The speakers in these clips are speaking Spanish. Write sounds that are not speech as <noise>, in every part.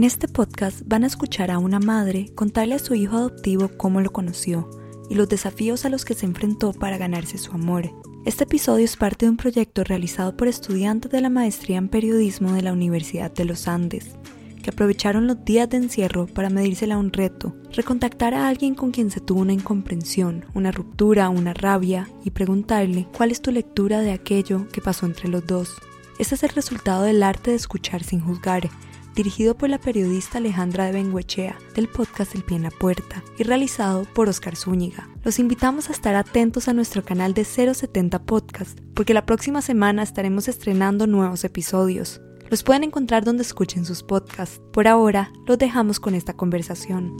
En este podcast van a escuchar a una madre contarle a su hijo adoptivo cómo lo conoció y los desafíos a los que se enfrentó para ganarse su amor. Este episodio es parte de un proyecto realizado por estudiantes de la maestría en periodismo de la Universidad de los Andes, que aprovecharon los días de encierro para medírsela a un reto, recontactar a alguien con quien se tuvo una incomprensión, una ruptura, una rabia y preguntarle cuál es tu lectura de aquello que pasó entre los dos. Este es el resultado del arte de escuchar sin juzgar, dirigido por la periodista Alejandra de Benguechea del podcast El Pie en la Puerta y realizado por Oscar Zúñiga. Los invitamos a estar atentos a nuestro canal de 070 Podcast, porque la próxima semana estaremos estrenando nuevos episodios. Los pueden encontrar donde escuchen sus podcasts. Por ahora, los dejamos con esta conversación.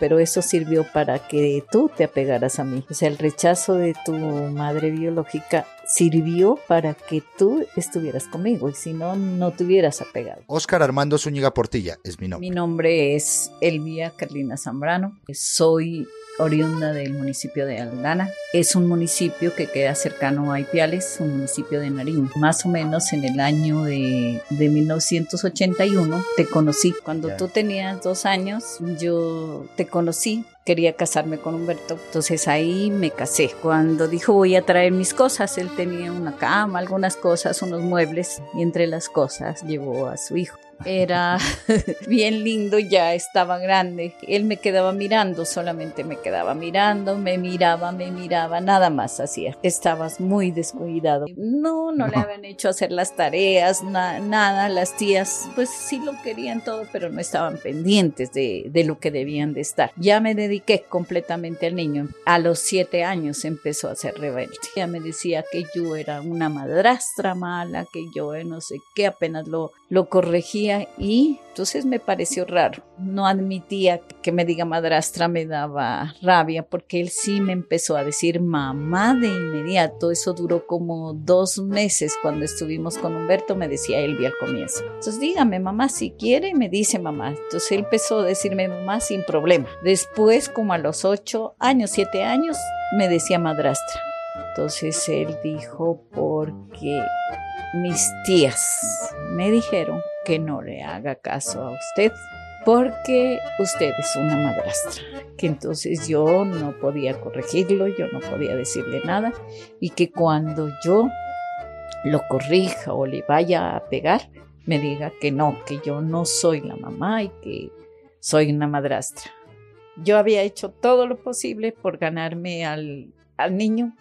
pero eso sirvió para que tú te apegaras a mí. O sea, el rechazo de tu madre biológica sirvió para que tú estuvieras conmigo y si no, no te hubieras apegado. Oscar Armando Zúñiga Portilla es mi nombre. Mi nombre es Elvia Carlina Zambrano. Soy oriunda del municipio de Aldana. Es un municipio que queda cercano a Ipiales, un municipio de Nariño. Más o menos en el año de, de 1981 te conocí. Cuando tú tenías dos años, yo te conocí quería casarme con Humberto. Entonces ahí me casé. Cuando dijo voy a traer mis cosas, él tenía una cama, algunas cosas, unos muebles y entre las cosas llevó a su hijo era <laughs> bien lindo, ya estaba grande. Él me quedaba mirando, solamente me quedaba mirando, me miraba, me miraba, nada más hacía. Estabas muy descuidado. No, no, le habían hecho hacer las tareas, nada. Las tías, pues sí lo querían todo, pero no estaban pendientes de, de lo que debían de estar. Ya me dediqué completamente al niño. A los siete años empezó a ser rebelde. Ya me decía que yo era una madrastra mala, que yo no sé qué, apenas lo, lo corregía y entonces me pareció raro. No admitía que me diga madrastra, me daba rabia porque él sí me empezó a decir mamá de inmediato. Eso duró como dos meses cuando estuvimos con Humberto, me decía Elvia al comienzo. Entonces dígame mamá si quiere, me dice mamá. Entonces él empezó a decirme mamá sin problema. Después como a los ocho años, siete años, me decía madrastra. Entonces él dijo porque mis tías me dijeron que no le haga caso a usted porque usted es una madrastra, que entonces yo no podía corregirlo, yo no podía decirle nada y que cuando yo lo corrija o le vaya a pegar, me diga que no, que yo no soy la mamá y que soy una madrastra. Yo había hecho todo lo posible por ganarme al, al niño,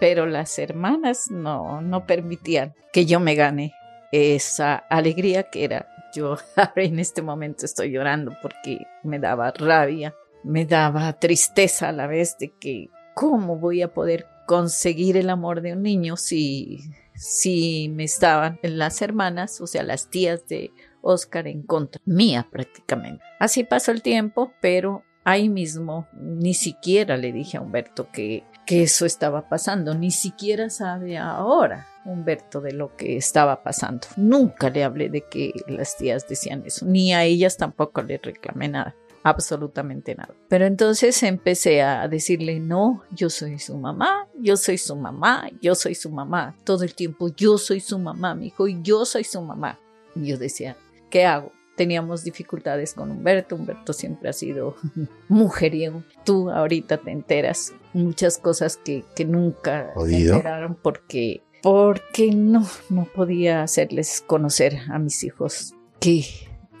pero las hermanas no, no permitían que yo me gane esa alegría que era. Yo <laughs> en este momento estoy llorando porque me daba rabia, me daba tristeza a la vez de que cómo voy a poder conseguir el amor de un niño si, si me estaban las hermanas, o sea, las tías de Oscar en contra mía prácticamente. Así pasó el tiempo, pero ahí mismo ni siquiera le dije a Humberto que, que eso estaba pasando, ni siquiera sabe ahora Humberto de lo que estaba pasando. Nunca le hablé de que las tías decían eso, ni a ellas tampoco le reclamé nada absolutamente nada. Pero entonces empecé a decirle, no, yo soy su mamá, yo soy su mamá, yo soy su mamá. Todo el tiempo, yo soy su mamá, mi hijo, y yo soy su mamá. Y yo decía, ¿qué hago? Teníamos dificultades con Humberto, Humberto siempre ha sido <laughs> mujeriego. Tú ahorita te enteras muchas cosas que, que nunca se enteraron porque porque no, no podía hacerles conocer a mis hijos. Que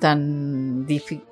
tan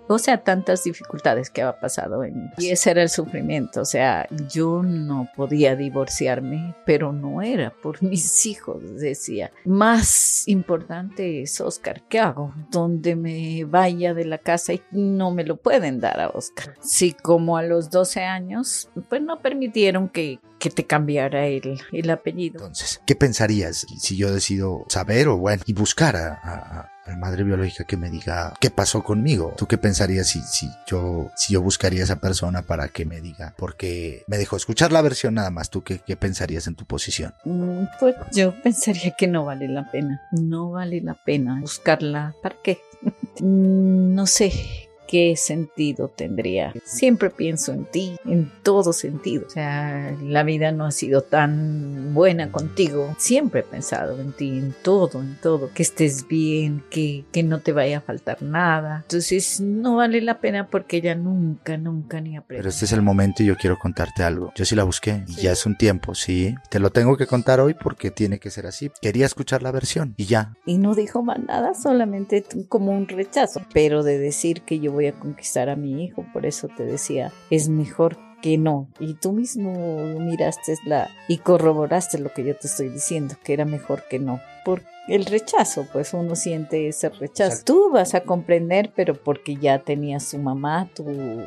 o sea, tantas dificultades que había pasado en y ese era el sufrimiento, o sea, yo no podía divorciarme, pero no era por <laughs> mis hijos, decía. Más importante es Oscar, ¿qué hago? Donde me vaya de la casa y no me lo pueden dar a Oscar. Sí, como a los 12 años, pues no permitieron que, que te cambiara el, el apellido. Entonces, ¿qué pensarías si yo decido saber o bueno, y buscar a, a, la madre biológica que me diga qué pasó conmigo? ¿Tú qué pensarías si, si yo, si yo buscaría a esa persona para que me diga? Porque me dejó escuchar la versión nada más. ¿Tú qué, qué pensarías en tu posición? Mm, pues yo <laughs> pensaría que no vale la pena. No vale la pena buscarla. ¿Para qué? <laughs> Mm, no sé ¿qué sentido tendría? Siempre pienso en ti, en todo sentido. O sea, la vida no ha sido tan buena contigo. Siempre he pensado en ti, en todo, en todo. Que estés bien, que, que no te vaya a faltar nada. Entonces, no vale la pena porque ella nunca, nunca ni aprende. Pero este es el momento y yo quiero contarte algo. Yo sí la busqué y ya es un tiempo, sí. Te lo tengo que contar hoy porque tiene que ser así. Quería escuchar la versión y ya. Y no dijo más nada, solamente como un rechazo. Pero de decir que yo voy a conquistar a mi hijo, por eso te decía, es mejor que no. Y tú mismo miraste la y corroboraste lo que yo te estoy diciendo, que era mejor que no. Porque el rechazo, pues uno siente ese rechazo. Tú vas a comprender, pero porque ya tenías su mamá, tu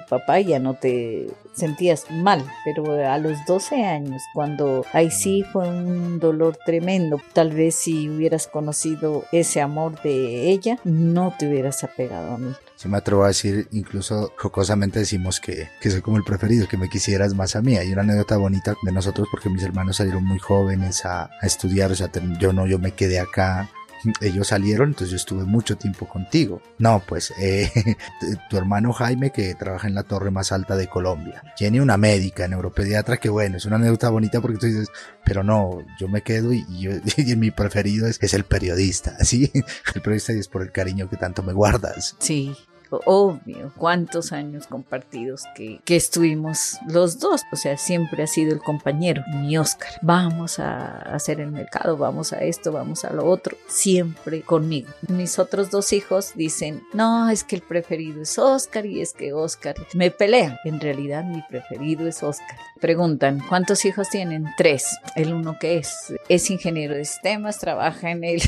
papá, ya no te sentías mal. Pero a los 12 años, cuando ahí sí fue un dolor tremendo, tal vez si hubieras conocido ese amor de ella, no te hubieras apegado a mí. Si me atrevo a decir, incluso jocosamente decimos que, que soy como el preferido, que me quisieras más a mí. Hay una anécdota bonita de nosotros porque mis hermanos salieron muy jóvenes a, a estudiar, o sea, yo no, yo me quedé acá ellos salieron, entonces yo estuve mucho tiempo contigo. No, pues eh, <laughs> tu hermano Jaime que trabaja en la torre más alta de Colombia. Tiene una médica, neuropediatra, que bueno, es una anécdota bonita porque tú dices, pero no, yo me quedo y, yo, <laughs> y mi preferido es, es el periodista, <laughs> ¿sí? El periodista y es por el cariño que tanto me guardas. Sí, obvio, cuántos años compartidos que, que estuvimos los dos, o sea, siempre ha sido el compañero, mi Oscar. Vamos a hacer el mercado, vamos a esto, vamos a lo otro, siempre conmigo. Mis otros dos hijos dicen, no, es que el preferido es Oscar y es que Oscar me pelean. En realidad mi preferido es Oscar. Preguntan, ¿cuántos hijos tienen? Tres. El uno que es, es ingeniero de sistemas, trabaja en el...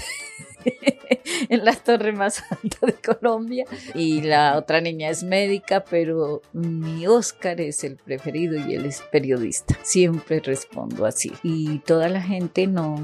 <laughs> en la torre más alta de Colombia y la otra niña es médica, pero mi Oscar es el preferido y él es periodista. Siempre respondo así. Y toda la gente no,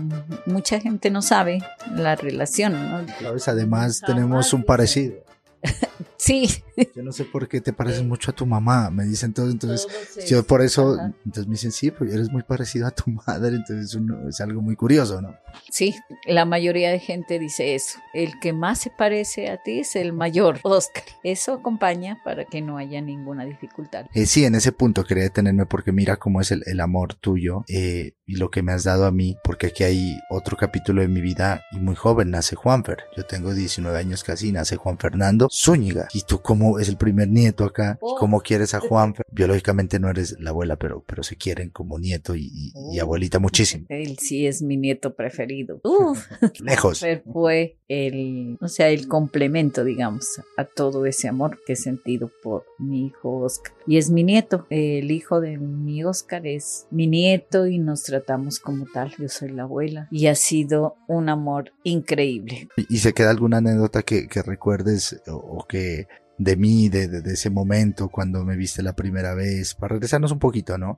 mucha gente no sabe la relación, ¿no? Además tenemos un parecido. <laughs> Sí. Yo no sé por qué te pareces mucho a tu mamá, me dicen todo, entonces yo por eso, entonces me dicen, sí, pues eres muy parecido a tu <laughs> madre, entonces es algo muy curioso, ¿no? Sí, la mayoría de gente dice eso, el que más se parece a ti es el mayor, Oscar. Eso acompaña para que no haya ninguna dificultad. Eh, sí, en ese punto quería detenerme porque mira cómo es el, el amor tuyo eh, y lo que me has dado a mí, porque aquí hay otro capítulo de mi vida y muy joven nace Juanfer, yo tengo 19 años casi, nace Juan Fernando Zúñiga. Y tú como es el primer nieto acá, oh. ¿cómo quieres a <laughs> Juan? Biológicamente no eres la abuela, pero, pero se quieren como nieto y, oh. abuelita muchísimo. Él sí es mi nieto preferido. Uf. <laughs> Lejos. Fue el, o sea, el complemento, digamos, a todo ese amor que he sentido por mi hijo Oscar. Y es mi nieto. El hijo de mi Oscar es mi nieto y nos tratamos como tal. Yo soy la abuela. Y ha sido un amor increíble. ¿Y se queda alguna anécdota que, que recuerdes o que de mí, de, de, ese momento cuando me viste la primera vez, para regresarnos un poquito, ¿no?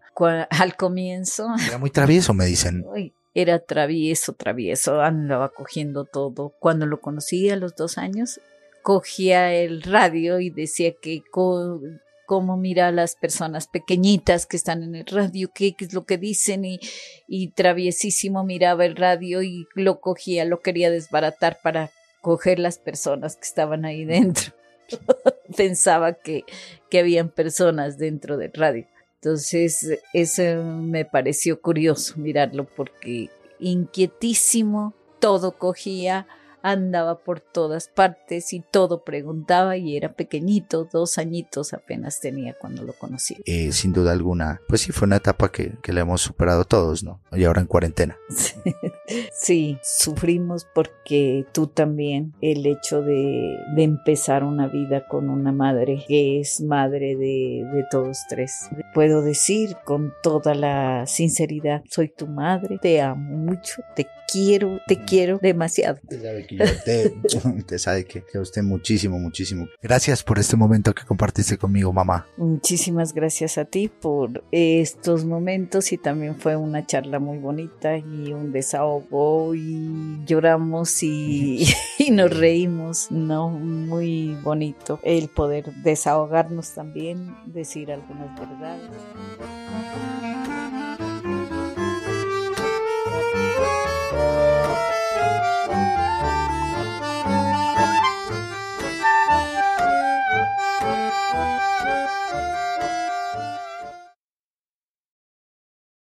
Al comienzo. <laughs> Era muy travieso, me dicen. era travieso, travieso, andaba cogiendo todo. Cuando lo conocí a los dos años, cogía el radio y decía que cómo mira a las personas pequeñitas que están en el radio, qué, es lo que dicen y, y traviesísimo miraba el radio y lo cogía, lo quería desbaratar para coger las personas que estaban ahí dentro. <laughs> Pensaba que, que habían personas dentro del radio. Entonces, eso me pareció curioso mirarlo porque inquietísimo, todo cogía, andaba por todas partes y todo preguntaba y era pequeñito, dos añitos apenas tenía cuando lo conocí. Eh, sin duda alguna, pues sí, fue una etapa que, que la hemos superado todos, ¿no? Y ahora en cuarentena. <laughs> sí, sufrimos porque tú también, el hecho de, de, empezar una vida con una madre que es madre de, de todos tres. Puedo decir con toda la sinceridad, soy tu madre, te amo mucho, te quiero, te quiero demasiado. Usted sabe que, <laughs> que usted muchísimo, muchísimo. Gracias por este momento que compartiste conmigo, mamá. Muchísimas gracias a ti por estos momentos y también fue una charla muy bonita y un desahogo y lloramos y, <laughs> <laughs> y nos reímos, ¿no? Muy bonito el poder desahogarnos también, decir algunas verdades.